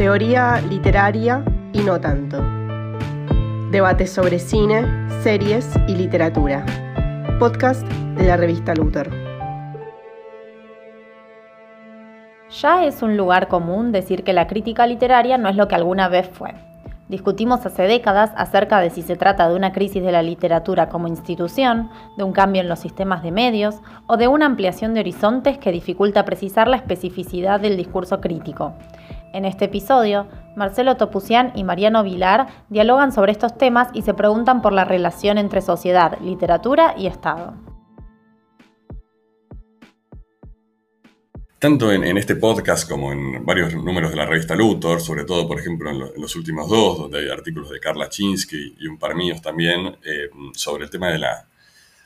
Teoría literaria y no tanto. Debates sobre cine, series y literatura. Podcast de la revista Luther. Ya es un lugar común decir que la crítica literaria no es lo que alguna vez fue. Discutimos hace décadas acerca de si se trata de una crisis de la literatura como institución, de un cambio en los sistemas de medios o de una ampliación de horizontes que dificulta precisar la especificidad del discurso crítico. En este episodio, Marcelo Topucián y Mariano Vilar dialogan sobre estos temas y se preguntan por la relación entre sociedad, literatura y Estado. tanto en, este podcast como en varios números de la revista Luthor, sobre todo, por ejemplo, en, los últimos dos, donde hay artículos de Carla Chinsky y un par míos también, eh, sobre el tema de la...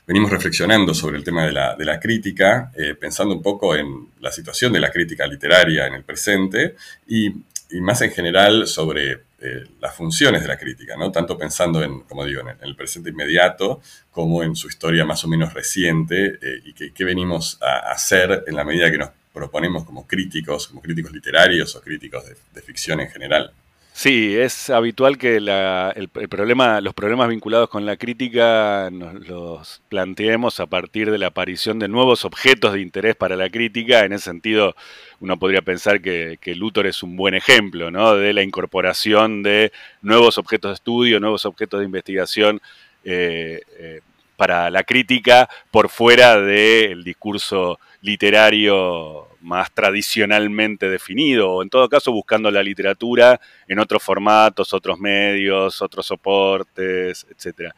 Venimos reflexionando sobre el tema de la, crítica, eh, pensando un poco en la situación de la crítica literaria en el presente y, más en general sobre eh, las funciones de la crítica, ¿no? Tanto pensando en, como digo, en el presente inmediato como en su historia más o menos reciente y qué venimos a hacer en la medida que nos proponemos como críticos, como críticos literarios o críticos de, ficción en general. Sí, es habitual que el, problema, los problemas vinculados con la crítica nos los planteemos a partir de la aparición de nuevos objetos de interés para la crítica. En ese sentido, uno podría pensar que, que Luthor es un buen ejemplo ¿no? de la incorporación de nuevos objetos de estudio, nuevos objetos de investigación eh, eh, para la crítica por fuera del discurso literario más tradicionalmente definido, o en todo caso buscando la literatura en otros formatos, otros medios, otros soportes, etc.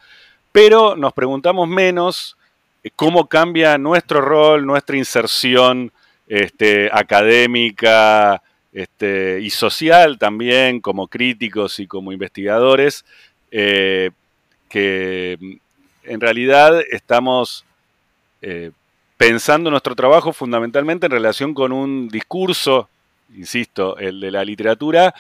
Pero nos preguntamos menos eh, cómo cambia nuestro rol, nuestra inserción este, académica este, y social también como críticos y como investigadores, eh, que en realidad estamos eh, pensando nuestro trabajo fundamentalmente en relación con un discurso, insisto, el de la literatura,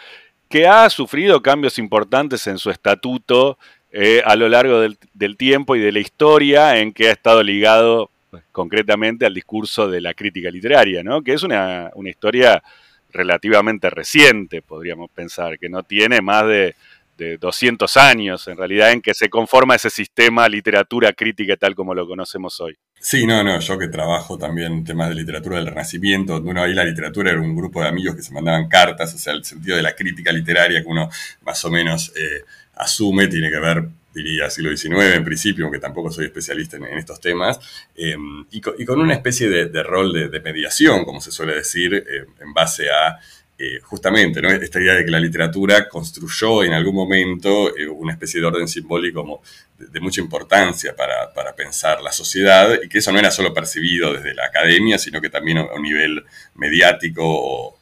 que ha sufrido cambios importantes en su estatuto eh, a lo largo del, tiempo y de la historia en que ha estado ligado pues, concretamente al discurso de la crítica literaria, ¿no? que es una, una historia relativamente reciente, podríamos pensar, que no tiene más de de 200 años, en realidad, en que se conforma ese sistema literatura crítica tal como lo conocemos hoy. Sí, no, no, yo que trabajo también temas de literatura del Renacimiento, donde uno ahí la literatura era un grupo de amigos que se mandaban cartas, o sea, el sentido de la crítica literaria que uno más o menos eh, asume tiene que ver, diría, siglo XIX en principio, aunque tampoco soy especialista en, estos temas, em, y, con, una especie de, rol de, mediación, como se suele decir, eh, en base a eh, justamente ¿no? esta idea de que la literatura construyó en algún momento eh, una especie de orden simbólico de, mucha importancia para, pensar la sociedad y que eso no era solo percibido desde la academia, sino que también a un nivel mediático o,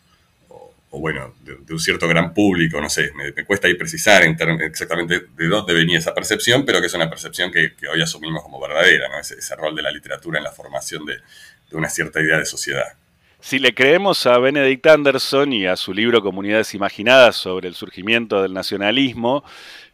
bueno, de, un cierto gran público, no sé, me, cuesta ahí precisar exactamente de dónde venía esa percepción, pero que es una percepción que, hoy asumimos como verdadera, ¿no? ese, rol de la literatura en la formación de una cierta idea de sociedad. Si le creemos a Benedict Anderson y a su libro Comunidades Imaginadas sobre el surgimiento del nacionalismo,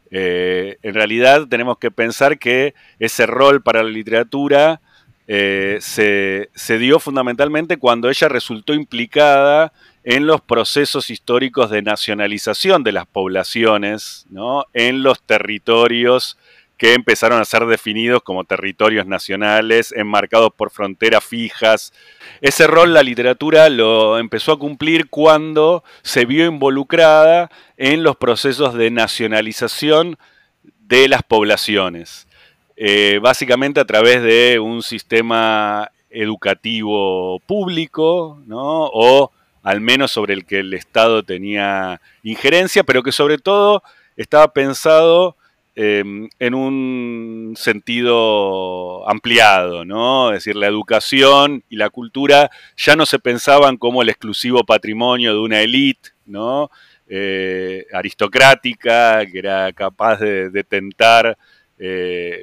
eh, en realidad tenemos que pensar que ese rol para la literatura eh, se, dio fundamentalmente cuando ella resultó implicada en los procesos históricos de nacionalización de las poblaciones en los territorios que empezaron a ser definidos como territorios nacionales, enmarcados por fronteras fijas. Ese rol la literatura lo empezó a cumplir cuando se vio involucrada en los procesos de nacionalización de las poblaciones, eh, básicamente a través de un sistema educativo público, ¿no? o al menos sobre el que el Estado tenía injerencia, pero que sobre todo estaba pensado Em, en un sentido ampliado, ¿no? Es decir, la educación y la cultura ya no se pensaban como el exclusivo patrimonio de una élite, ¿no? Eh, aristocrática, que era capaz de, tentar eh,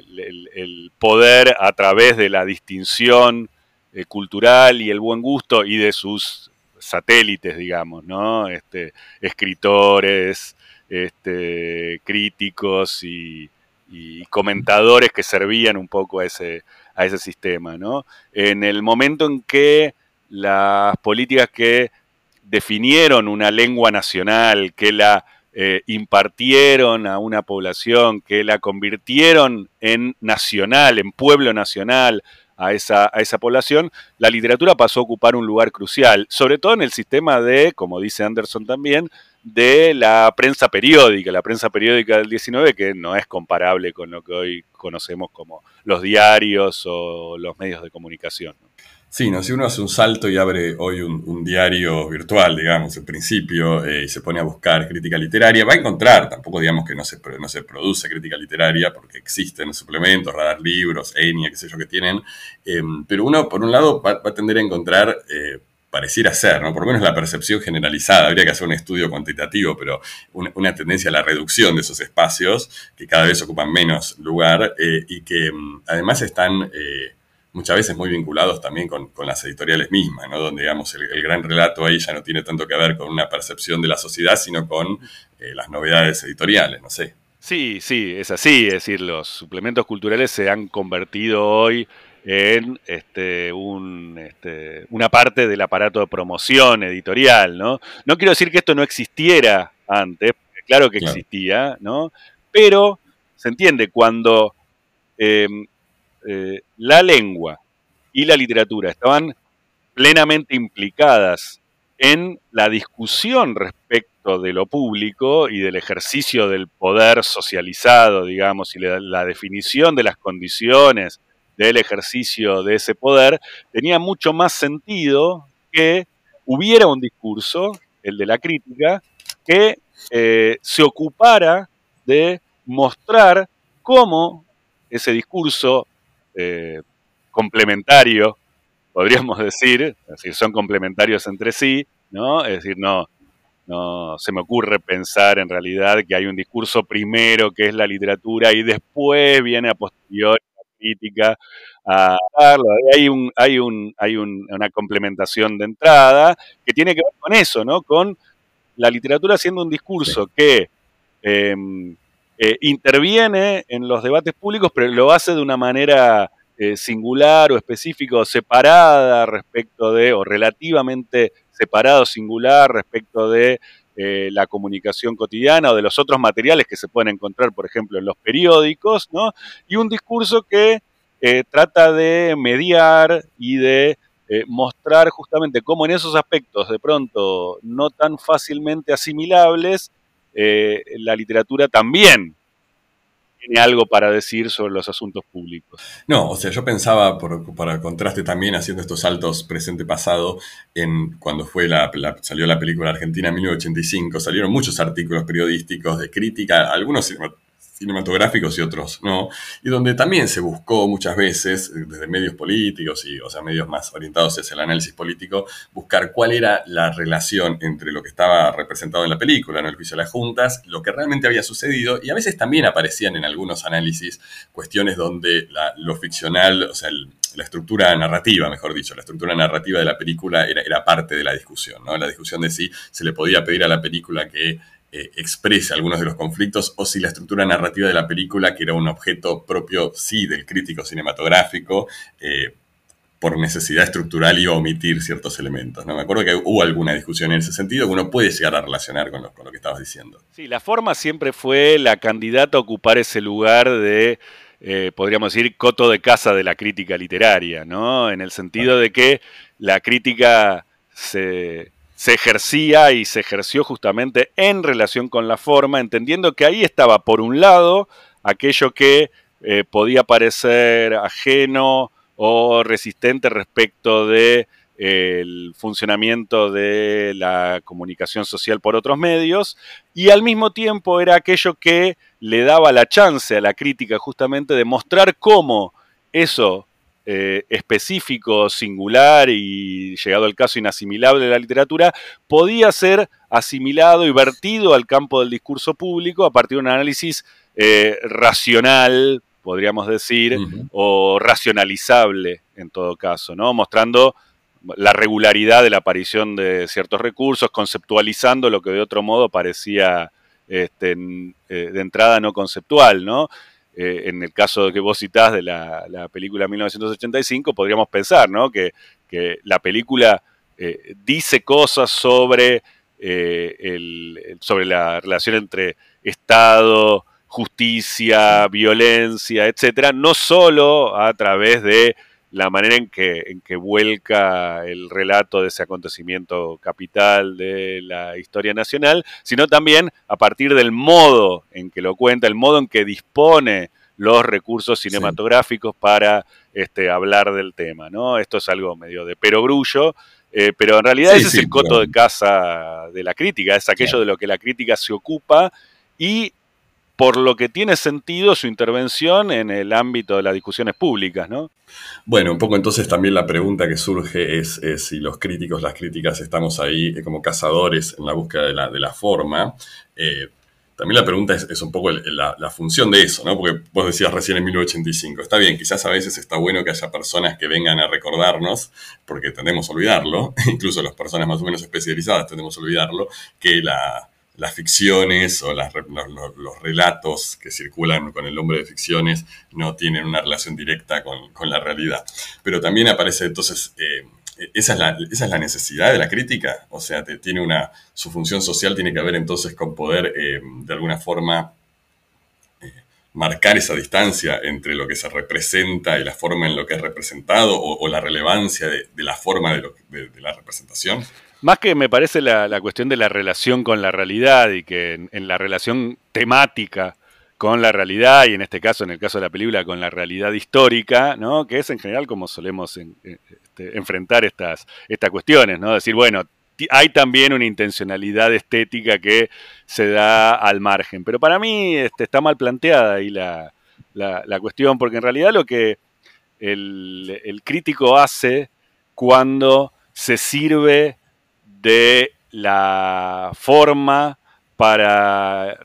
el, poder a través de la distinción eh, cultural y el buen gusto y de sus satélites, digamos, ¿no? Este, escritores, este, críticos y, comentadores que servían un poco a ese, a ese sistema. En el momento en que las políticas que definieron una lengua nacional, que la eh, impartieron a una población, que la convirtieron en nacional, en pueblo nacional a esa, a esa población, la literatura pasó a ocupar un lugar crucial, sobre todo en el sistema de, como dice Anderson también, de la prensa periódica, la prensa periódica del 19, que no es comparable con lo que hoy conocemos como los diarios o los medios de comunicación. Sí, no, si uno hace un salto y abre hoy un, diario virtual, digamos, en principio, eh, y se pone a buscar crítica literaria, va a encontrar, tampoco digamos que no se, no se produce crítica literaria, porque existen suplementos, radar libros, ENIA, qué sé yo, que tienen, eh, pero uno, por un lado, va, a tender a encontrar, eh, pareciera ser, ¿no? por lo menos la percepción generalizada, habría que hacer un estudio cuantitativo, pero una, tendencia a la reducción de esos espacios, que cada vez ocupan menos lugar, y que mm, además están muchas veces muy vinculados también con, las editoriales mismas, ¿no? donde digamos el, gran relato ahí ya no tiene tanto que ver con una percepción de la sociedad, sino con eh, las novedades editoriales, no sé. Sí, sí, es así, es decir, los suplementos culturales se han convertido hoy en este, un, este, una parte del aparato de promoción editorial, ¿no? No quiero decir que esto no existiera antes, claro que existía, ¿no? Pero se entiende cuando em, eh, la lengua y la literatura estaban plenamente implicadas en la discusión respecto de lo público y del ejercicio del poder socializado, digamos, y la, definición de las condiciones del ejercicio de ese poder, tenía mucho más sentido que hubiera un discurso, el de la crítica, que eh, se ocupara de mostrar cómo ese discurso eh, complementario, podríamos decir, es decir, son complementarios entre sí, ¿no? Es decir, no, no se me ocurre pensar en realidad que hay un discurso primero que es la literatura y después viene a posteriori la crítica a Hay, un, hay, un, hay una complementación de entrada que tiene que ver con eso, ¿no? Con la literatura siendo un discurso que em, eh, interviene en los debates públicos, pero lo hace de una manera eh, singular o específica o separada respecto de, o relativamente separado, singular respecto de eh, la comunicación cotidiana o de los otros materiales que se pueden encontrar, por ejemplo, en los periódicos, ¿no? Y un discurso que trata de mediar y de mostrar justamente cómo en esos aspectos de pronto no tan fácilmente asimilables, eh, la literatura también tiene algo para decir sobre los asuntos públicos. No, o sea, yo pensaba, por, para contraste también, haciendo estos saltos presente-pasado, en cuando fue la, salió la película Argentina en 1985, salieron muchos artículos periodísticos de crítica, algunos cinematográficos y otros no, y donde también se buscó muchas veces, desde medios políticos y, o sea, medios más orientados hacia el análisis político, buscar cuál era la relación entre lo que estaba representado en la película, en el juicio de las juntas, lo que realmente había sucedido, y a veces también aparecían en algunos análisis cuestiones donde lo ficcional, o sea, la estructura narrativa, mejor dicho, la estructura narrativa de la película era, era parte de la discusión, ¿no? La discusión de si se le podía pedir a la película que eh, exprese algunos de los conflictos o si la estructura narrativa de la película, que era un objeto propio, sí, del crítico cinematográfico, eh, por necesidad estructural iba a omitir ciertos elementos. ¿no? Me acuerdo que hubo alguna discusión en ese sentido que uno puede llegar a relacionar con lo, con lo que estabas diciendo. Sí, la forma siempre fue la candidata a ocupar ese lugar de, eh, podríamos decir, coto de casa de la crítica literaria, ¿no? En el sentido de que la crítica se se ejercía y se ejerció justamente en relación con la forma, entendiendo que ahí estaba, por un lado, aquello que eh, podía parecer ajeno o resistente respecto de eh, funcionamiento de la comunicación social por otros medios, y al mismo tiempo era aquello que le daba la chance a la crítica justamente de mostrar cómo eso eh, específico, singular y llegado al caso inasimilable de la literatura, podía ser asimilado y vertido al campo del discurso público a partir de un análisis eh, racional, podríamos decir, o racionalizable en todo caso, ¿no? Mostrando la regularidad de la aparición de ciertos recursos, conceptualizando lo que de otro modo parecía este, eh, de entrada no conceptual, ¿no? Eh, en el caso que vos citás de la, película 1985, podríamos pensar ¿no? que, la película dice cosas sobre, sobre la relación entre Estado, justicia, violencia, etcétera, no solo a través de la manera en que, en que vuelca el relato de ese acontecimiento capital de la historia nacional, sino también a partir del modo en que lo cuenta, el modo en que dispone los recursos cinematográficos para este, hablar del tema. ¿no? Esto es algo medio de perogrullo, eh, pero en realidad ese es el coto de casa de la crítica, es aquello de lo que la crítica se ocupa y por lo que tiene sentido su intervención en el ámbito de las discusiones públicas, ¿no? Bueno, un poco entonces también la pregunta que surge es, si los críticos, las críticas, estamos ahí eh, como cazadores en la búsqueda de la, la forma. Eh, también la pregunta es, un poco la, función de eso, ¿no? Porque vos decías recién en 1985, está bien, quizás a veces está bueno que haya personas que vengan a recordarnos, porque tendemos a olvidarlo, incluso las personas más o menos especializadas tendemos a olvidarlo, que la, las ficciones o los, relatos que circulan con el nombre de ficciones no tienen una relación directa con, la realidad. Pero también aparece entonces, eh, esa, es la, esa, es la, necesidad de la crítica, o sea, tiene una, su función social tiene que ver entonces con poder eh, de alguna forma eh, marcar esa distancia entre lo que se representa y la forma en lo que es representado o, la relevancia de, la forma de la representación. Más que me parece la, cuestión de la relación con la realidad y que en, la relación temática con la realidad y en este caso, en el caso de la película, con la realidad histórica, ¿no? que es en general como solemos este, enfrentar estas, estas cuestiones, ¿no? decir, bueno, hay también una intencionalidad estética que se da al margen, pero para mí este, está mal planteada ahí la, cuestión, porque en realidad lo que el, el crítico hace cuando se sirve de la forma para,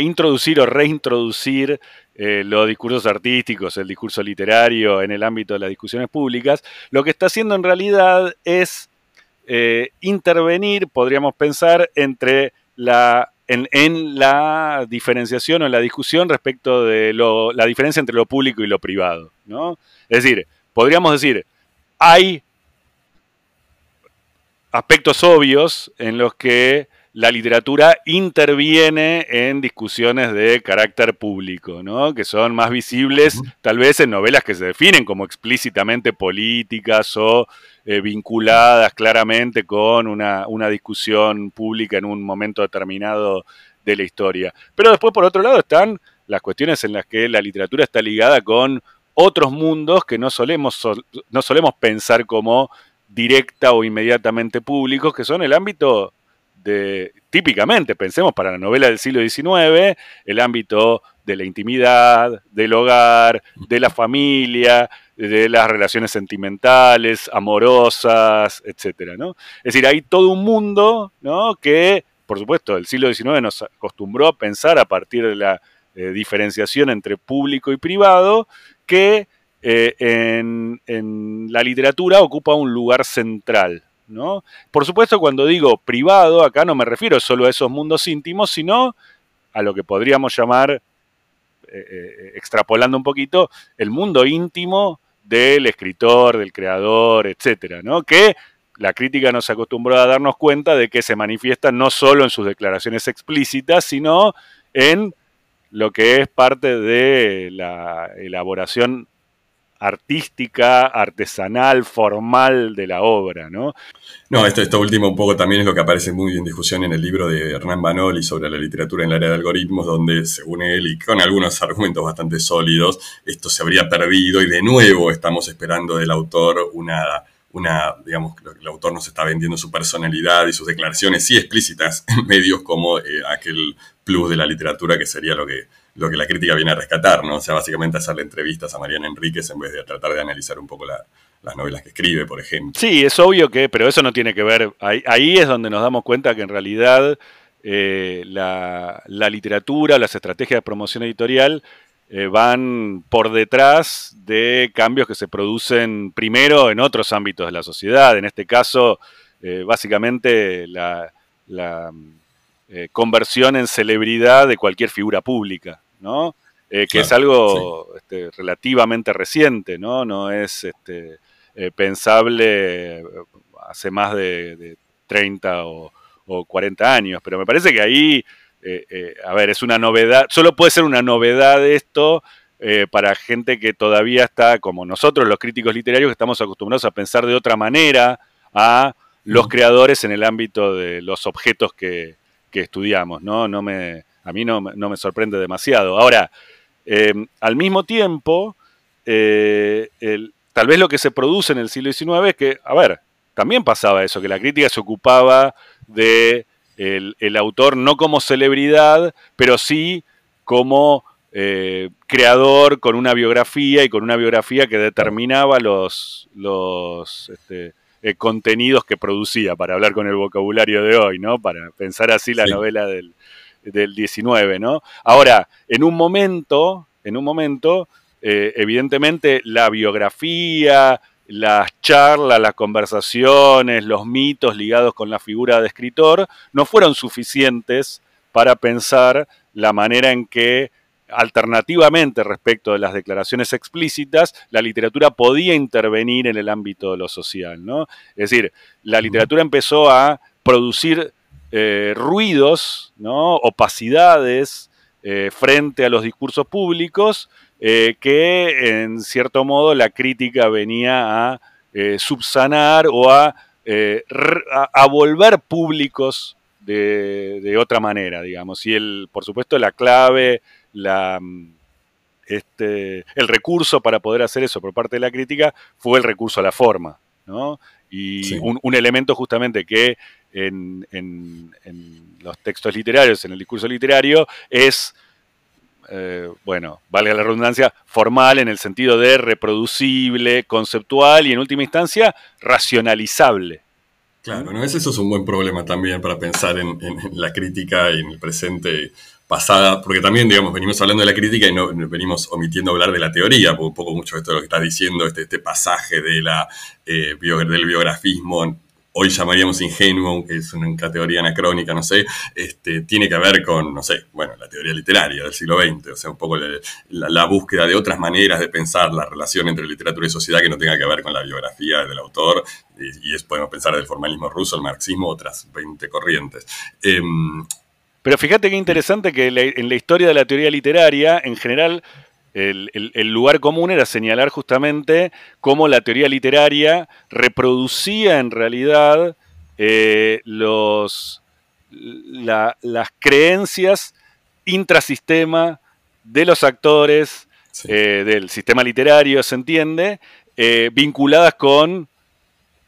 introducir o reintroducir eh, los discursos artísticos, el discurso literario en el ámbito de las discusiones públicas, lo que está haciendo en realidad es eh, intervenir, podríamos pensar, entre la, en, la diferenciación o en la discusión respecto de la diferencia entre lo público y lo privado. ¿no? Es decir, podríamos decir, hay aspectos obvios en los que la literatura interviene en discusiones de carácter público, ¿no? que son más visibles tal vez en novelas que se definen como explícitamente políticas o eh, vinculadas claramente con una, una, discusión pública en un momento determinado de la historia. Pero después, por otro lado, están las cuestiones en las que la literatura está ligada con otros mundos que no solemos, no solemos pensar como directa o inmediatamente públicos, que son el ámbito de, típicamente, pensemos para la novela del siglo XIX, el ámbito de la intimidad, del hogar, de la familia, de las relaciones sentimentales, amorosas, etcétera, ¿no? Es decir, hay todo un mundo, ¿no? Que, por supuesto, el siglo XIX nos acostumbró a pensar a partir de la eh, diferenciación entre público y privado, que eh, en, la literatura ocupa un lugar central. ¿no? Por supuesto, cuando digo privado, acá no me refiero solo a esos mundos íntimos, sino a lo que podríamos llamar, eh, eh, extrapolando un poquito, el mundo íntimo del escritor, del creador, etcétera, ¿no? Que la crítica nos acostumbró a darnos cuenta de que se manifiesta no solo en sus declaraciones explícitas, sino en lo que es parte de la elaboración artística, artesanal, formal de la obra, ¿no? No, esto, esto último un poco también es lo que aparece muy en discusión en el libro de Hernán Banoli sobre la literatura en el área de algoritmos, donde según él y con algunos argumentos bastante sólidos, esto se habría perdido y de nuevo estamos esperando del autor una una, digamos, el autor nos está vendiendo su personalidad y sus declaraciones sí explícitas en medios como eh, aquel plus de la literatura que sería lo que, lo que la crítica viene a rescatar, ¿no? O sea, básicamente hacerle entrevistas a Mariana Enríquez en vez de tratar de analizar un poco las novelas que escribe, por ejemplo. Sí, es obvio que, pero eso no tiene que ver, ahí, es donde nos damos cuenta que en realidad eh, la, literatura, las estrategias de promoción editorial eh, van por detrás de cambios que se producen primero en otros ámbitos de la sociedad, en este caso, eh, básicamente la, conversión en celebridad de cualquier figura pública. ¿No? Eh, que es algo este, relativamente reciente, ¿no? No es este, eh, pensable hace más de, 30 o, 40 años, pero me parece que ahí, eh, eh, a ver, es una novedad, solo puede ser una novedad esto eh, para gente que todavía está, como nosotros, los críticos literarios, que estamos acostumbrados a pensar de otra manera a los creadores en el ámbito de los objetos que, estudiamos, ¿no? no me, a mí no, me sorprende demasiado. Ahora, al mismo tiempo, el, Tal vez lo que se produce en el siglo XIX es que, a ver, también pasaba eso, que la crítica se ocupaba de el, autor no como celebridad, pero sí como eh, creador con una biografía y con una biografía que determinaba los, los este, eh, contenidos que producía, para hablar con el vocabulario de hoy, ¿no? Para pensar así la novela del, del 19, ¿no? Ahora, en un momento, en un momento, eh, evidentemente la biografía, las charlas, las conversaciones, los mitos ligados con la figura de escritor no fueron suficientes para pensar la manera en que alternativamente respecto de las declaraciones explícitas, la literatura podía intervenir en el ámbito de lo social. ¿no? Es decir, la literatura empezó a producir eh, ruidos, ¿no? opacidades eh, frente a los discursos públicos eh, que en cierto modo la crítica venía a subsanar o a, a, volver públicos de, otra manera, digamos. Y el, por supuesto la clave, la, este, el recurso para poder hacer eso por parte de la crítica fue el recurso a la forma, ¿no? Y un, elemento justamente que en, en, los textos literarios, en el discurso literario, es eh, bueno, valga la redundancia, formal en el sentido de reproducible, conceptual y en última instancia racionalizable. Claro, ¿no? eso es un buen problema también para pensar en, la crítica y en el presente pasada, porque también, digamos, venimos hablando de la crítica y no venimos omitiendo hablar de la teoría, un poco mucho de esto de lo que está diciendo, este, este pasaje de la, eh, del biografismo hoy llamaríamos ingenuo, aunque es una categoría anacrónica, no sé, este, tiene que ver con, no sé, bueno, la teoría literaria del siglo XX, o sea, un poco la, búsqueda de otras maneras de pensar la relación entre literatura y sociedad que no tenga que ver con la biografía del autor, y, es, podemos pensar del formalismo ruso, el marxismo, otras 20 corrientes. Em, Pero fíjate qué interesante que en la historia de la teoría literaria, en general, el, lugar común era señalar justamente cómo la teoría literaria reproducía en realidad eh, los, las creencias intrasistema de los actores eh, del sistema literario, se entiende, eh, vinculadas con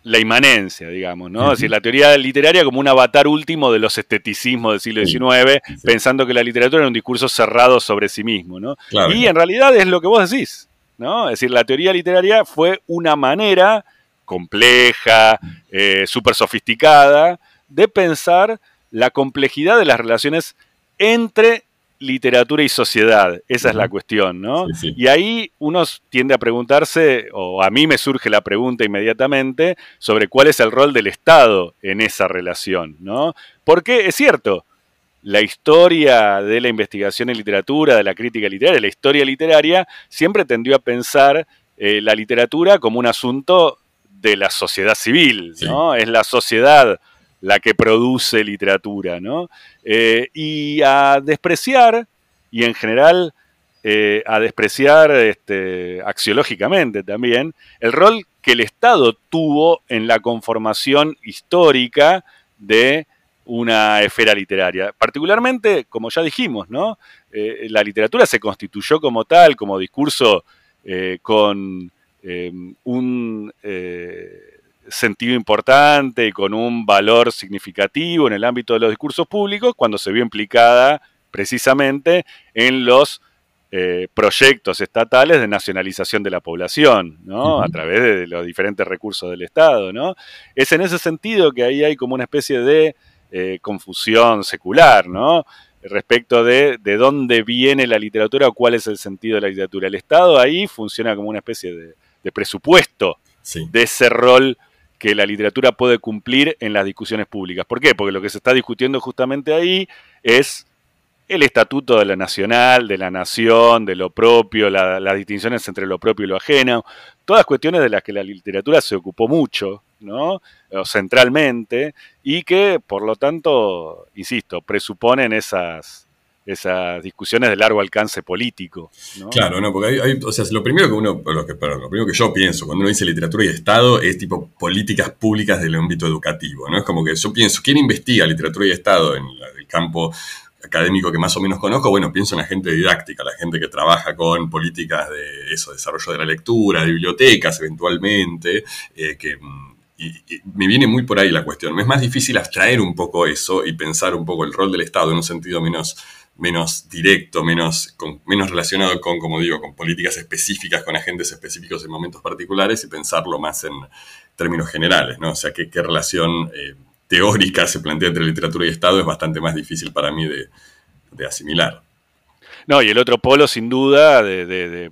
la inmanencia, digamos, ¿no? Es decir, la teoría literaria como un avatar último de los esteticismos del siglo XIX, pensando que la literatura era un discurso cerrado sobre sí mismo, ¿no? y en realidad es lo que vos decís, ¿no? Es decir, la teoría literaria fue una manera compleja, eh, súper sofisticada, de pensar la complejidad de las relaciones entre literatura y sociedad. Esa es la cuestión, ¿no? Y ahí uno tiende a preguntarse, o a mí me surge la pregunta inmediatamente, sobre cuál es el rol del Estado en esa relación, ¿no? Porque es cierto, la historia de la investigación en literatura, de la crítica literaria, la historia literaria, siempre tendió a pensar eh, la literatura como un asunto de la sociedad civil, ¿no? Es la sociedad la que produce literatura, ¿no? Eh, y a despreciar, y en general eh, a despreciar este, axiológicamente también, el rol que el Estado tuvo en la conformación histórica de una esfera literaria. Particularmente, como ya dijimos, ¿no? Eh, la literatura se constituyó como tal, como discurso con un sentido importante y con un valor significativo en el ámbito de los discursos públicos cuando se vio implicada precisamente en los eh, proyectos estatales de nacionalización de la población, ¿no? A través de los diferentes recursos del Estado, ¿no? Es en ese sentido que ahí hay como una especie de eh, confusión secular, ¿no? Respecto de, de dónde viene la literatura o cuál es el sentido de la literatura. El Estado ahí funciona como una especie de, presupuesto de ese rol que la literatura puede cumplir en las discusiones públicas. ¿Por qué? Porque lo que se está discutiendo justamente ahí es el estatuto de la nacional, de la nación, de lo propio, las distinciones entre lo propio y lo ajeno, todas cuestiones de las que la literatura se ocupó mucho ¿no? O centralmente, y que, por lo tanto, insisto, presuponen esas, esas discusiones de largo alcance político. Claro, no, porque hay, o sea, lo primero que uno, lo, primero que yo pienso cuando uno dice literatura y Estado es tipo políticas públicas del ámbito educativo, ¿no? Es como que yo pienso, ¿quién investiga literatura y Estado en el campo académico que más o menos conozco? Bueno, pienso en la gente didáctica, la gente que trabaja con políticas de eso, desarrollo de la lectura, de bibliotecas eventualmente, eh, que mm, y, me viene muy por ahí la cuestión. Es más difícil abstraer un poco eso y pensar un poco el rol del Estado en un sentido menos menos directo, menos, menos relacionado con, como digo, con políticas específicas, con agentes específicos en momentos particulares y pensarlo más en términos generales, ¿no? O sea, qué, qué relación eh, teórica se plantea entre literatura y Estado es bastante más difícil para mí de, asimilar. No, y el otro polo, sin duda, de,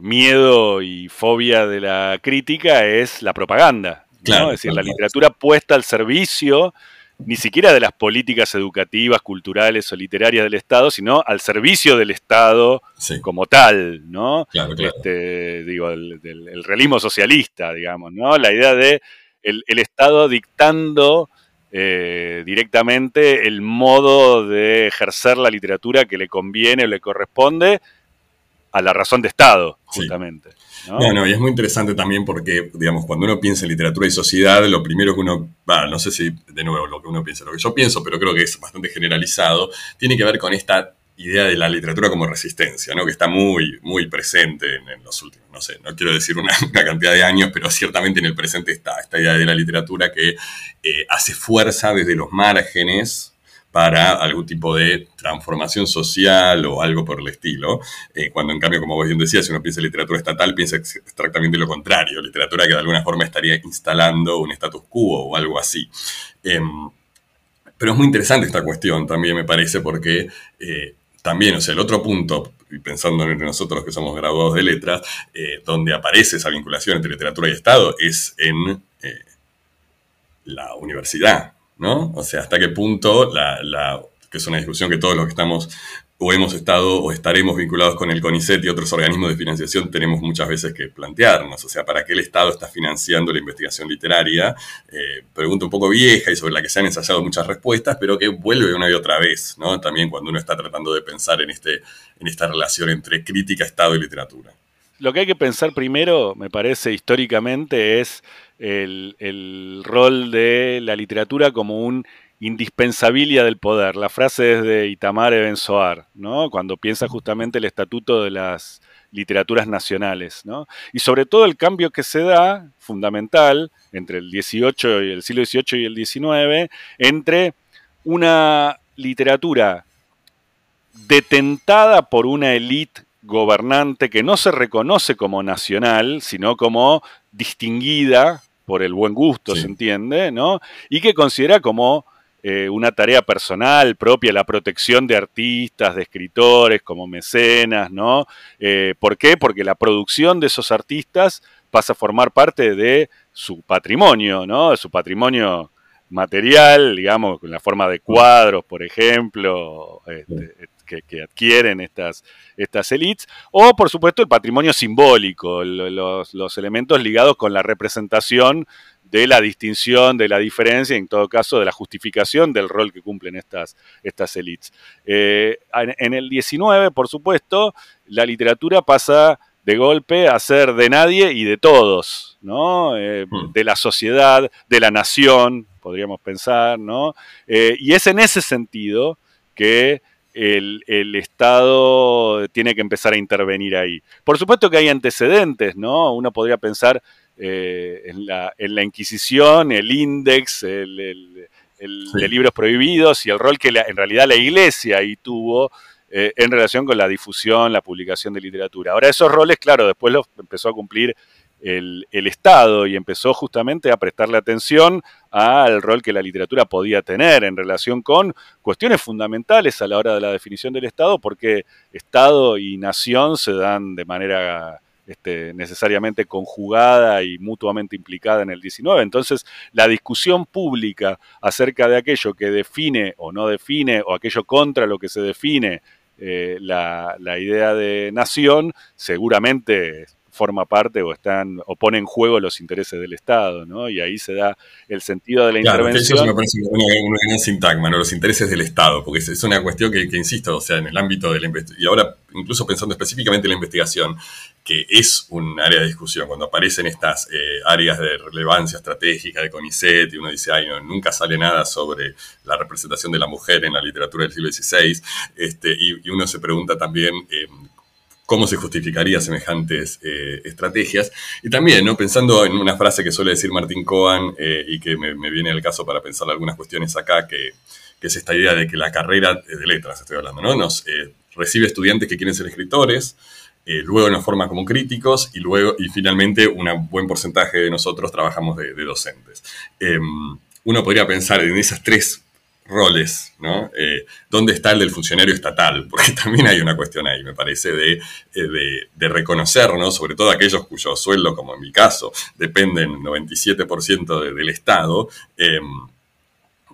miedo y fobia de la crítica es la propaganda. Claro, Es decir, la literatura puesta al servicio ni siquiera de las políticas educativas, culturales o literarias del Estado, sino al servicio del Estado como tal, ¿no? Este, digo, el, realismo socialista, digamos, ¿no? La idea de el, Estado dictando eh, directamente el modo de ejercer la literatura que le conviene o le corresponde a la razón de Estado, justamente. ¿no? y es muy interesante también porque, digamos, cuando uno piensa en literatura y sociedad, lo primero que uno, no sé si de nuevo lo que uno piensa, lo que yo pienso, pero creo que es bastante generalizado, tiene que ver con esta idea de la literatura como resistencia, ¿no? que está muy, muy presente en, los últimos, no sé, no quiero decir una, cantidad de años, pero ciertamente en el presente está esta idea de la literatura que eh, hace fuerza desde los márgenes para algún tipo de transformación social o algo por el estilo, eh, cuando en cambio, como vos bien decías, si uno piensa en literatura estatal, piensa exactamente lo contrario, literatura que de alguna forma estaría instalando un status quo o algo así. Em, pero es muy interesante esta cuestión también, me parece, porque eh, también, o sea, el otro punto, y pensando en nosotros que somos graduados de letras, eh, donde aparece esa vinculación entre literatura y Estado es en la universidad, ¿no? O sea, hasta qué punto la, que es una discusión que todos los que estamos o hemos estado o estaremos vinculados con el CONICET y otros organismos de financiación tenemos muchas veces que plantearnos. O sea, ¿para qué el Estado está financiando la investigación literaria? Eh, pregunta un poco vieja y sobre la que se han ensayado muchas respuestas, pero que vuelve una y otra vez, ¿no? También cuando uno está tratando de pensar en, este, en esta relación entre crítica, Estado y literatura. Lo que hay que pensar primero, me parece, históricamente, es el, rol de la literatura como un indispensabilia del poder. La frase es de Itamar Ebensoar, ¿no? cuando piensa justamente el estatuto de las literaturas nacionales. ¿no? Y sobre todo el cambio que se da, fundamental, entre el 18 y el siglo XVIII y el XIX, entre una literatura detentada por una élite gobernante que no se reconoce como nacional, sino como distinguida por el buen gusto, se entiende, ¿no? Y que considera como eh, una tarea personal propia la protección de artistas, de escritores, como mecenas, ¿no? Eh, ¿Por qué? Porque la producción de esos artistas pasa a formar parte de su patrimonio, ¿no? De su patrimonio material, digamos, en la forma de cuadros, por ejemplo, este, que, adquieren estas, estas elites, o por supuesto el patrimonio simbólico, los, elementos ligados con la representación de la distinción, de la diferencia, en todo caso de la justificación del rol que cumplen estas, estas élites. Eh, en, el 19, por supuesto, la literatura pasa de golpe a ser de nadie y de todos, ¿no? Eh, hmm. De la sociedad, de la nación, podríamos pensar, ¿no? Eh, y es en ese sentido que el, Estado tiene que empezar a intervenir ahí. Por supuesto que hay antecedentes, ¿no? Uno podría pensar eh, en, la, Inquisición, el índice, el, de libros prohibidos y el rol que en realidad la Iglesia ahí tuvo eh, en relación con la difusión, la publicación de literatura. Ahora esos roles, claro, después los empezó a cumplir el, Estado y empezó justamente a prestarle atención al rol que la literatura podía tener en relación con cuestiones fundamentales a la hora de la definición del Estado, porque Estado y nación se dan de manera este, necesariamente conjugada y mutuamente implicada en el 19. Entonces, la discusión pública acerca de aquello que define o no define, o aquello contra lo que se define eh, la, idea de nación, seguramente forma parte o están o pone en juego los intereses del Estado, ¿no? Y ahí se da el sentido de la intervención. Eso me parece una, gran sintagma, ¿no? Los intereses del Estado, porque es, una cuestión que, insisto, o sea, en el ámbito de la investigación, y ahora incluso pensando específicamente en la investigación, que es un área de discusión, cuando aparecen estas eh, áreas de relevancia estratégica de CONICET y uno dice, ay, no, nunca sale nada sobre la representación de la mujer en la literatura del siglo XVI, este, y, uno se pregunta también eh, cómo se justificaría semejantes eh, estrategias. Y también, ¿no? pensando en una frase que suele decir Martín Cohen eh, y que me, viene al caso para pensar algunas cuestiones acá, que, es esta idea de que la carrera de letras, estoy hablando, ¿no? nos eh, recibe estudiantes que quieren ser escritores, luego nos forma como críticos y luego, y finalmente, un buen porcentaje de nosotros trabajamos de, de docentes. Em, uno podría pensar en esas tres roles, ¿no? Eh, ¿Dónde está el del funcionario estatal? Porque también hay una cuestión ahí, me parece, de, eh, de, reconocer, ¿no? Sobre todo aquellos cuyo sueldo, como en mi caso, dependen 97% del Estado, em,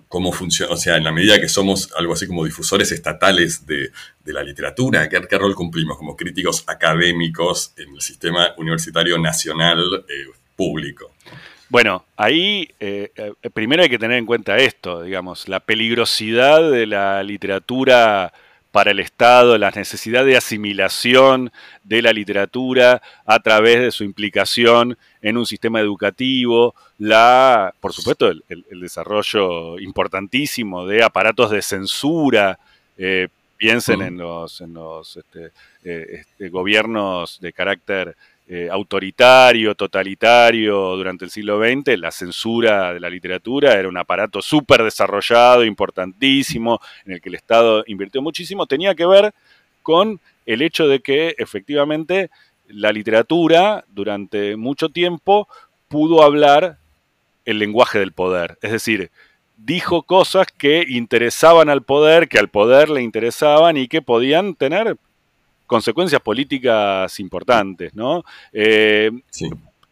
cómo funciona, o sea, en la medida que somos algo así como difusores estatales de, la literatura, ¿qué, ¿qué, rol cumplimos como críticos académicos en el sistema universitario nacional eh, público? Bueno, ahí eh, eh, primero hay que tener en cuenta esto, digamos, la peligrosidad de la literatura para el Estado, la necesidad de asimilación de la literatura a través de su implicación en un sistema educativo, la, por supuesto, el, desarrollo importantísimo de aparatos de censura. Eh, piensen en los, en los este, este, gobiernos de carácter eh, autoritario, totalitario durante el siglo XX, la censura de la literatura era un aparato súper desarrollado, importantísimo, en el que el Estado invirtió muchísimo, tenía que ver con el hecho de que efectivamente la literatura durante mucho tiempo pudo hablar el lenguaje del poder, es decir, dijo cosas que interesaban al poder, que al poder le interesaban y que podían tener consecuencias políticas importantes, ¿no? Eh,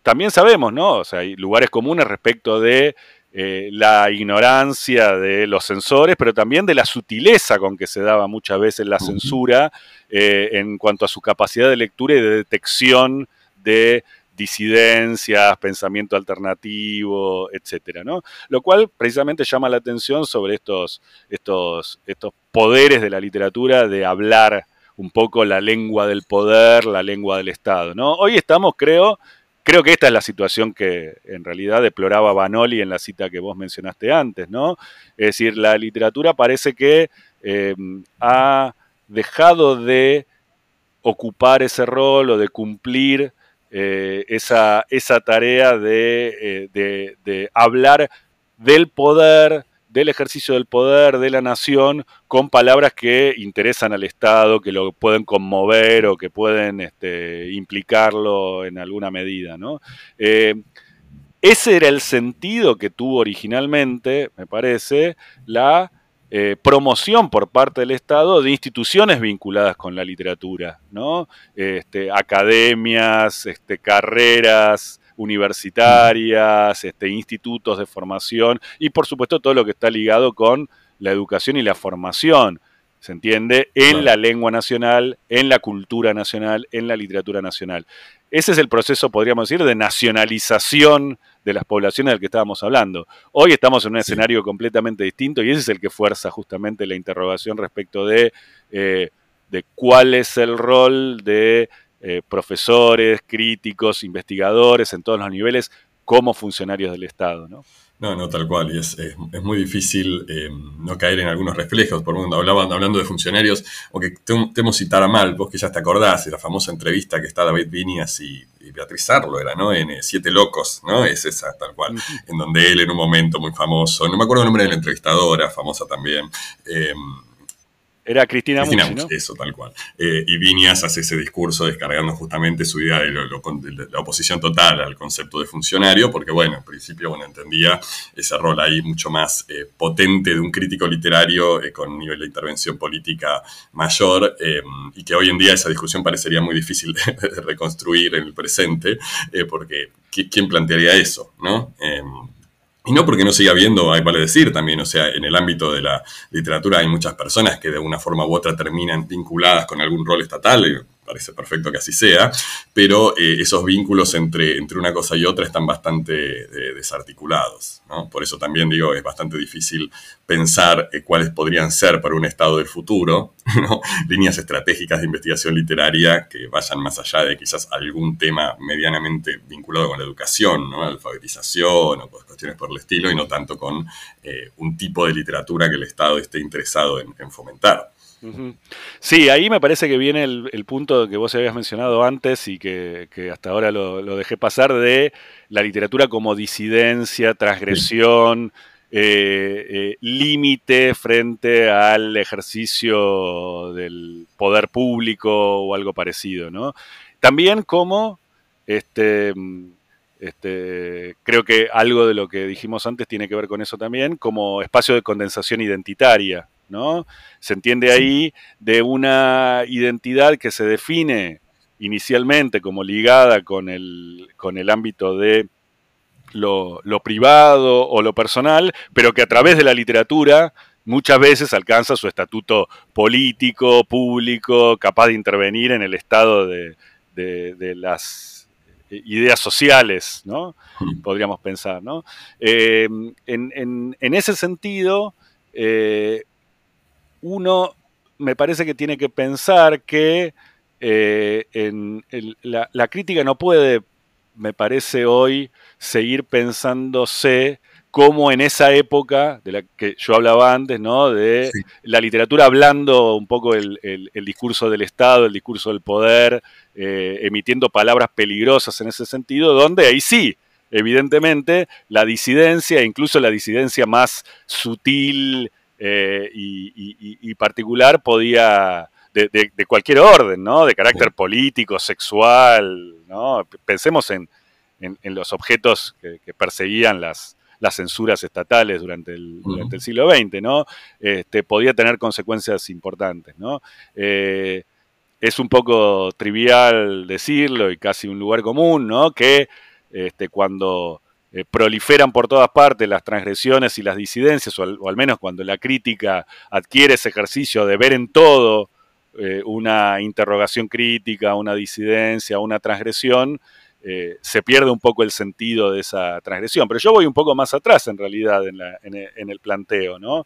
también sabemos, ¿no? O sea, hay lugares comunes respecto de eh, la ignorancia de los censores, pero también de la sutileza con que se daba muchas veces la censura eh, en cuanto a su capacidad de lectura y de detección de disidencias, pensamiento alternativo, etcétera, ¿no? Lo cual precisamente llama la atención sobre estos, estos, estos poderes de la literatura de hablar un poco la lengua del poder, la lengua del Estado. ¿no? Hoy estamos, creo, creo que esta es la situación que en realidad deploraba Banoli en la cita que vos mencionaste antes, ¿no? Es decir, la literatura parece que eh, ha dejado de ocupar ese rol o de cumplir eh, esa, esa, tarea eh, de, de hablar del poder, del ejercicio del poder de la nación con palabras que interesan al Estado, que lo pueden conmover o que pueden este, implicarlo en alguna medida. ¿no? Eh, ese era el sentido que tuvo originalmente, me parece, la eh, promoción por parte del Estado de instituciones vinculadas con la literatura, ¿no? Este, academias, este, carreras, universitarias, este, institutos de formación y por supuesto todo lo que está ligado con la educación y la formación, ¿se entiende? En la lengua nacional, en la cultura nacional, en la literatura nacional. Ese es el proceso, podríamos decir, de nacionalización de las poblaciones del que estábamos hablando. Hoy estamos en un escenario completamente distinto y ese es el que fuerza justamente la interrogación respecto de, eh, de cuál es el rol de eh, profesores, críticos, investigadores en todos los niveles como funcionarios del Estado. ¿no? No, no, tal cual. Y es, muy difícil eh, no caer en algunos reflejos. Por ejemplo, hablaban, hablando de funcionarios, o que temo citar a mal, vos que ya te acordás, de la famosa entrevista que está David Vinias y, Beatriz Arlo, era, ¿no? En eh, Siete Locos, ¿no? Es esa, tal cual. En donde él, en un momento muy famoso, no me acuerdo el nombre de la entrevistadora, famosa también, era Cristina, Cristina ¿no? Eso, tal cual. Eh, y Viñas hace ese discurso descargando justamente su idea de, la oposición total al concepto de funcionario, porque, bueno, en principio, bueno, entendía ese rol ahí mucho más eh, potente de un crítico literario eh, con un nivel de intervención política mayor, y que hoy en día esa discusión parecería muy difícil de, reconstruir en el presente, porque ¿quién plantearía eso, no? Y no porque no siga habiendo, hay vale decir también, o sea, en el ámbito de la literatura hay muchas personas que de una forma u otra terminan vinculadas con algún rol estatal. Parece perfecto que así sea, pero eh, esos vínculos entre, entre una cosa y otra están bastante eh, desarticulados. Por eso también digo, es bastante difícil pensar eh, cuáles podrían ser para un Estado del futuro líneas estratégicas de investigación literaria que vayan más allá de quizás algún tema medianamente vinculado con la educación, ¿no? alfabetización o cuestiones por el estilo, y no tanto con un tipo de literatura que el Estado esté interesado en fomentar. Sí, ahí me parece que viene el, punto que vos habías mencionado antes y que, hasta ahora lo, dejé pasar de la literatura como disidencia, transgresión, eh, eh, límite frente al ejercicio del poder público o algo parecido, ¿no? También como, este, este, creo que algo de lo que dijimos antes tiene que ver con eso también, como espacio de condensación identitaria, ¿no? Se entiende ahí de una identidad que se define inicialmente como ligada con el, con el ámbito de lo, privado o lo personal, pero que a través de la literatura muchas veces alcanza su estatuto político, público, capaz de intervenir en el estado de, las ideas sociales, ¿no? Podríamos pensar, ¿no? Eh, en, ese sentido, eh, uno me parece que tiene que pensar que eh, la, crítica no puede, me parece hoy, seguir pensándose como en esa época de la que yo hablaba antes, ¿no? De la literatura hablando un poco el, discurso del Estado, el discurso del poder, eh, emitiendo palabras peligrosas en ese sentido, donde ahí sí, evidentemente, la disidencia, incluso la disidencia más sutil, eh, y, particular podía, de, cualquier orden, ¿no? De carácter político, sexual, ¿no? Pensemos en, los objetos que, perseguían las, las censuras estatales durante el, durante el siglo XX, ¿no? Este, podía tener consecuencias importantes, ¿no? Eh, es un poco trivial decirlo y casi un lugar común, ¿no? Que este, cuando eh, proliferan por todas partes las transgresiones y las disidencias, o al, menos cuando la crítica adquiere ese ejercicio de ver en todo eh, una interrogación crítica, una disidencia, una transgresión, eh, se pierde un poco el sentido de esa transgresión. Pero yo voy un poco más atrás en realidad en, el planteo, ¿no?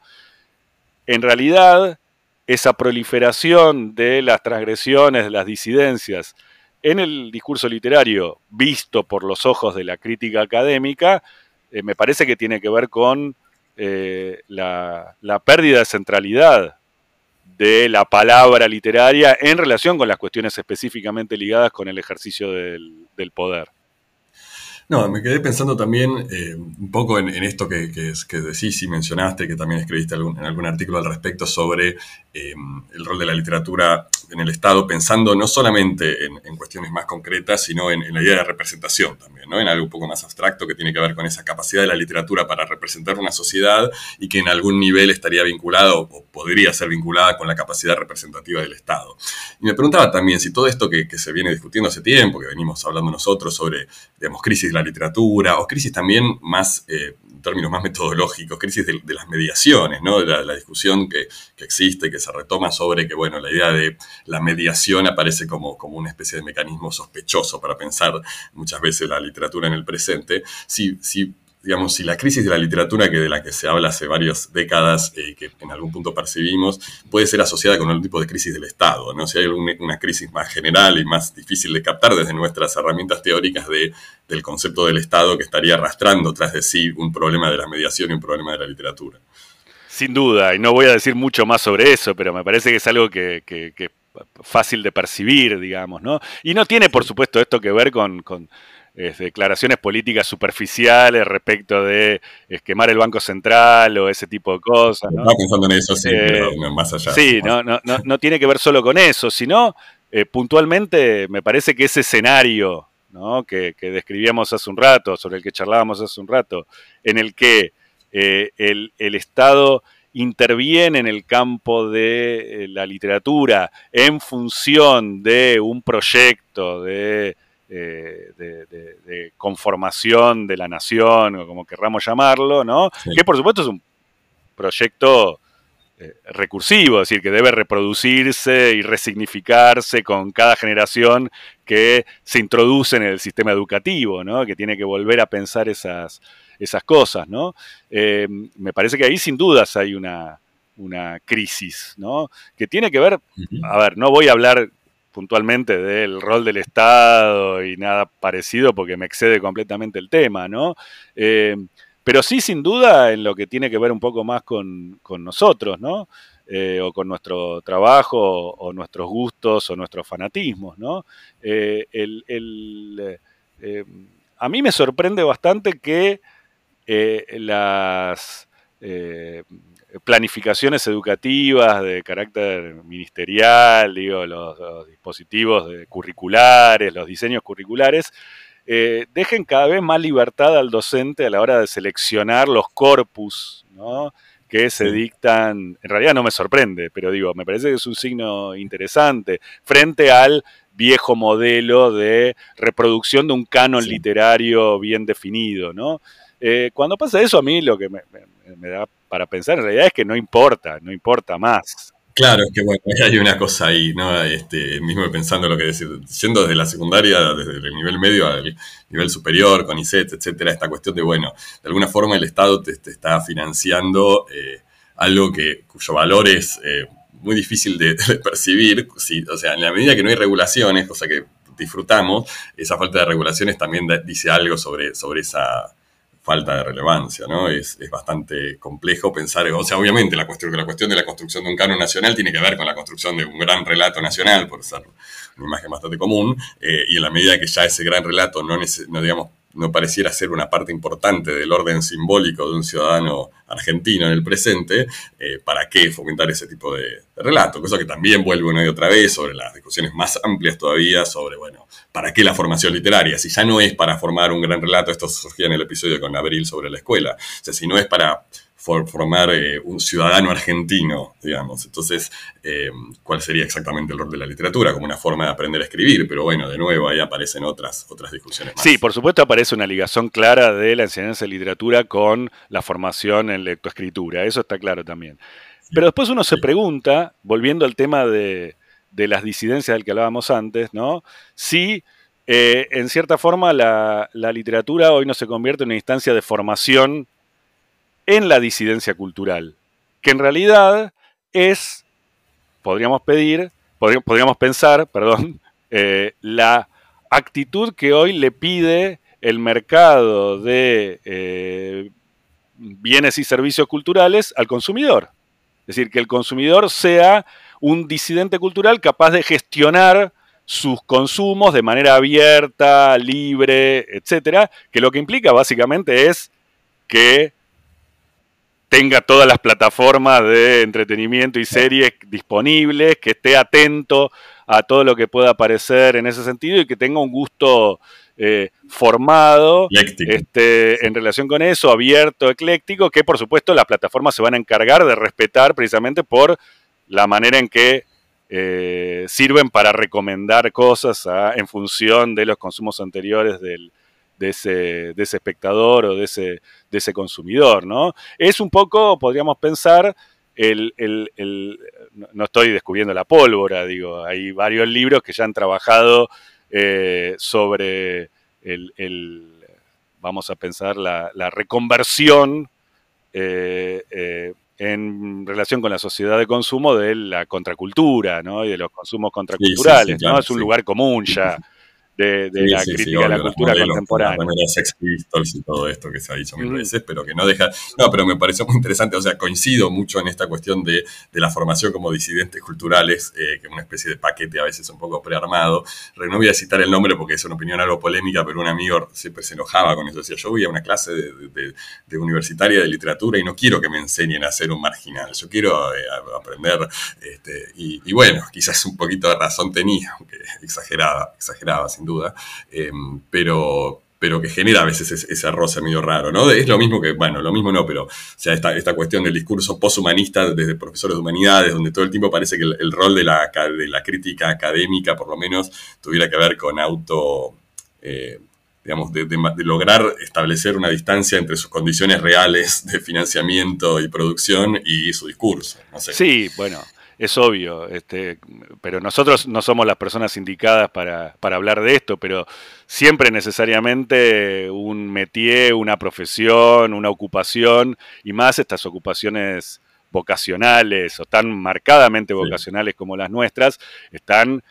En realidad, esa proliferación de las transgresiones, de las disidencias, en el discurso literario visto por los ojos de la crítica académica, eh, me parece que tiene que ver con eh, la, pérdida de centralidad de la palabra literaria en relación con las cuestiones específicamente ligadas con el ejercicio del poder. No, me quedé pensando también eh, un poco en, esto que, que, decís y mencionaste, que también escribiste en algún artículo al respecto sobre eh, el rol de la literatura en el Estado, pensando no solamente en, cuestiones más concretas, sino en, la idea de representación también, ¿no? en algo un poco más abstracto que tiene que ver con esa capacidad de la literatura para representar una sociedad y que en algún nivel estaría vinculado o podría ser vinculada con la capacidad representativa del Estado. Y me preguntaba también si todo esto que, se viene discutiendo hace tiempo, que venimos hablando nosotros sobre, digamos, crisis de la literatura, o crisis también más, eh, en términos más metodológicos, crisis de, las mediaciones, ¿no? De la, discusión que, que, existe, que se retoma sobre que, bueno, la idea de la mediación aparece como, como una especie de mecanismo sospechoso para pensar muchas veces la literatura en el presente. Si, si digamos, si la crisis de la literatura, que de la que se habla hace varias décadas, eh, que en algún punto percibimos, puede ser asociada con algún tipo de crisis del Estado, ¿no? Si hay una crisis más general y más difícil de captar desde nuestras herramientas teóricas de, del concepto del Estado que estaría arrastrando tras de sí un problema de la mediación y un problema de la literatura. Sin duda, y no voy a decir mucho más sobre eso, pero me parece que es algo que, que, fácil de percibir, digamos, ¿no? Y no tiene, por supuesto, esto que ver con declaraciones políticas superficiales respecto de esquemar el Banco Central o ese tipo de cosas. ¿no? pensando en eso, sí, pero eh, más allá. Sí, no, no, no, tiene que ver solo con eso, sino eh, puntualmente me parece que ese escenario que, describíamos hace un rato, sobre el que charlábamos hace un rato, en el que eh, el, el Estado interviene en el campo de la literatura en función de un proyecto de eh, de, conformación de la nación, o como querramos llamarlo, ¿no? Que por supuesto es un proyecto eh, recursivo, es decir, que debe reproducirse y resignificarse con cada generación que se introduce en el sistema educativo, ¿no? que tiene que volver a pensar esas, esas cosas. ¿no? Eh, me parece que ahí sin dudas hay una, una crisis, ¿no? que tiene que ver, a ver, no voy a hablar puntualmente del rol del Estado y nada parecido porque me excede completamente el tema, ¿no? Eh, pero sí, sin duda, en lo que tiene que ver un poco más con, nosotros, ¿no? Eh, o con nuestro trabajo, o, nuestros gustos, o nuestros fanatismos, ¿no? Eh, a mí me sorprende bastante que las planificaciones educativas de carácter ministerial, digo, los dispositivos curriculares, los diseños curriculares, eh, dejen cada vez más libertad al docente a la hora de seleccionar los corpus que se dictan. En realidad no me sorprende, pero digo, me parece que es un signo interesante frente al viejo modelo de reproducción de un canon literario bien definido. ¿no? Eh, cuando pasa eso, a mí lo que me, me da para pensar en realidad es que no importa, no importa más. Claro, es que bueno, hay una cosa ahí, ¿no? Este, mismo pensando lo que decir, yendo desde la secundaria, desde el nivel medio al nivel superior, con ISET, etcétera, esta cuestión de, bueno, de alguna forma el Estado te, está financiando eh, algo que, cuyo valor es eh, muy difícil de, percibir, o sea, en la medida que no hay regulaciones, cosa que disfrutamos, esa falta de regulaciones también dice algo sobre, sobre esa falta de relevancia, ¿no? Es, bastante complejo pensar, o sea, obviamente la cuestión, la cuestión de la construcción de un canon nacional tiene que ver con la construcción de un gran relato nacional, por ser una imagen bastante común, eh, y en la medida que ya ese gran relato no, no digamos, no pareciera ser una parte importante del orden simbólico de un ciudadano argentino en el presente, eh, ¿para qué fomentar ese tipo de, relato? Cosa que también vuelve una y otra vez sobre las discusiones más amplias todavía sobre, bueno, ¿para qué la formación literaria? Si ya no es para formar un gran relato, esto surgía en el episodio con Abril sobre la escuela, o sea, si no es para formar eh, un ciudadano argentino, digamos. Entonces, eh, ¿cuál sería exactamente el rol de la literatura? Como una forma de aprender a escribir, pero bueno, de nuevo ahí aparecen otras, otras discusiones más. Sí, por supuesto aparece una ligación clara de la enseñanza de literatura con la formación en lectoescritura, eso está claro también. Pero después uno se pregunta, volviendo al tema de, las disidencias del que hablábamos antes, ¿no? Si eh, en cierta forma la, la literatura hoy no se convierte en una instancia de formación en la disidencia cultural, que en realidad es, podríamos pedir, podríamos pensar, perdón, eh, la actitud que hoy le pide el mercado de eh, bienes y servicios culturales al consumidor. Es decir, que el consumidor sea un disidente cultural capaz de gestionar sus consumos de manera abierta, libre, etcétera, que lo que implica básicamente es que tenga todas las plataformas de entretenimiento y series disponibles, que esté atento a todo lo que pueda aparecer en ese sentido y que tenga un gusto eh, formado este, en relación con eso, abierto, ecléctico, que por supuesto las plataformas se van a encargar de respetar precisamente por la manera en que eh, sirven para recomendar cosas en función de los consumos anteriores del, de ese, de ese espectador o de ese, de ese consumidor, ¿no? Es un poco, podríamos pensar, el, no estoy descubriendo la pólvora, digo, hay varios libros que ya han trabajado eh, sobre el, vamos a pensar, la, reconversión eh, eh, en relación con la sociedad de consumo de la contracultura, ¿no? Y de los consumos contraculturales, ¿no? Es un lugar común ya de, la crítica a la cultura contemporánea. Las Sex Pistols y todo esto que se ha dicho mil veces, pero que no deja. No, pero me pareció muy interesante, o sea, coincido mucho en esta cuestión de, la formación como disidentes culturales, eh, que es una especie de paquete a veces un poco prearmado. No voy a citar el nombre porque es una opinión algo polémica, pero un amigo siempre se enojaba con eso. Decía, yo voy a una clase de, universitaria de literatura y no quiero que me enseñen a ser un marginal, yo quiero eh, aprender. Este, y, y, bueno, quizás un poquito de razón tenía, aunque exageraba, exageraba sin duda, eh, pero, pero que genera a veces ese, roce medio raro, ¿no? Es lo mismo que, bueno, lo mismo no, pero, o sea, esta, esta cuestión del discurso poshumanista desde profesores de humanidades, donde todo el tiempo parece que el, rol de la, de la, crítica académica, por lo menos, tuviera que ver con auto... Eh, digamos, de, lograr establecer una distancia entre sus condiciones reales de financiamiento y producción y su discurso. Sí, bueno, es obvio, este, pero nosotros no somos las personas indicadas para, para, hablar de esto, pero siempre necesariamente un métier, una profesión, una ocupación, y más estas ocupaciones vocacionales o tan marcadamente vocacionales como las nuestras, están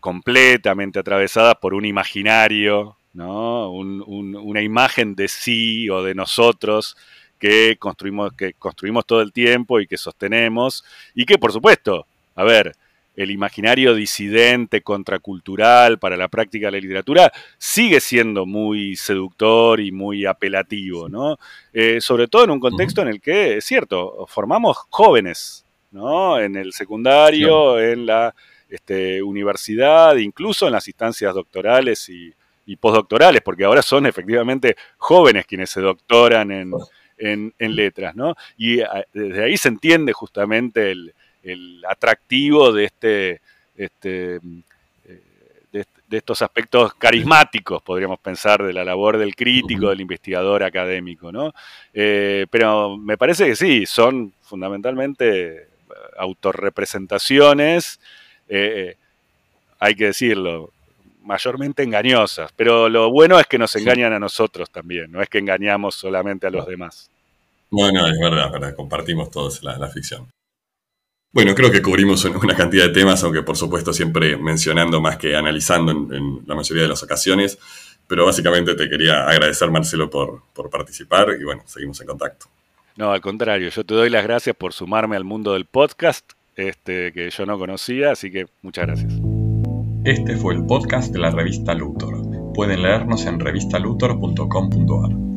completamente atravesadas por un imaginario, ¿no? una imagen de sí o de nosotros que construimos, que construimos todo el tiempo y que sostenemos, y que por supuesto, a ver, el imaginario disidente, contracultural para la práctica de la literatura sigue siendo muy seductor y muy apelativo, ¿no? Eh, sobre todo en un contexto en el que, es cierto, formamos jóvenes, ¿no? En el secundario, en la este, universidad, incluso en las instancias doctorales y, y postdoctorales, porque ahora son efectivamente jóvenes quienes se doctoran en, en, letras, ¿no? Y ah, desde ahí se entiende justamente el, atractivo de este, este eh, de, estos aspectos carismáticos, podríamos pensar, de la labor del crítico, del investigador académico, ¿no? Eh, pero me parece que sí, son fundamentalmente autorrepresentaciones, eh, hay que decirlo, mayormente engañosas, pero lo bueno es que nos engañan a nosotros también, no es que engañamos solamente a los demás. Bueno, es verdad, es verdad, compartimos todos la, ficción. Bueno, creo que cubrimos una cantidad de temas, aunque por supuesto siempre mencionando más que analizando en, la mayoría de las ocasiones, pero básicamente te quería agradecer Marcelo por, por participar y bueno, seguimos en contacto. No, al contrario, yo te doy las gracias por sumarme al mundo del podcast, este, que yo no conocía, así que muchas gracias. Este fue el podcast de la revista Luthor. Pueden leernos en revistaluthor.com.ar.